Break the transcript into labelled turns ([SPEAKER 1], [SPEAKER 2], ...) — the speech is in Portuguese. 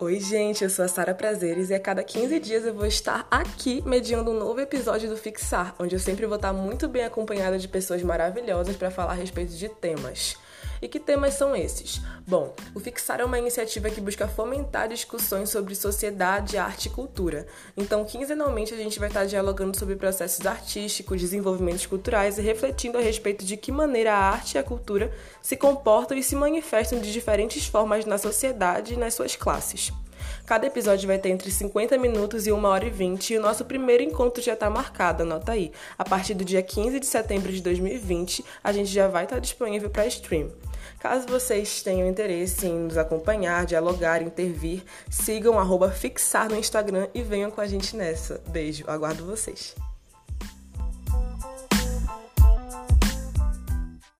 [SPEAKER 1] Oi, gente, eu sou a Sara Prazeres e a cada 15 dias eu vou estar aqui mediando um novo episódio do Fixar, onde eu sempre vou estar muito bem acompanhada de pessoas maravilhosas para falar a respeito de temas. E que temas são esses? Bom, o Fixar é uma iniciativa que busca fomentar discussões sobre sociedade, arte e cultura. Então, quinzenalmente, a gente vai estar dialogando sobre processos artísticos, desenvolvimentos culturais e refletindo a respeito de que maneira a arte e a cultura se comportam e se manifestam de diferentes formas na sociedade e nas suas classes. Cada episódio vai ter entre 50 minutos e 1 hora e 20 e o nosso primeiro encontro já está marcado, anota aí. A partir do dia 15 de setembro de 2020, a gente já vai estar disponível para stream. Caso vocês tenham interesse em nos acompanhar, dialogar, intervir, sigam fixar no Instagram e venham com a gente nessa. Beijo, aguardo vocês.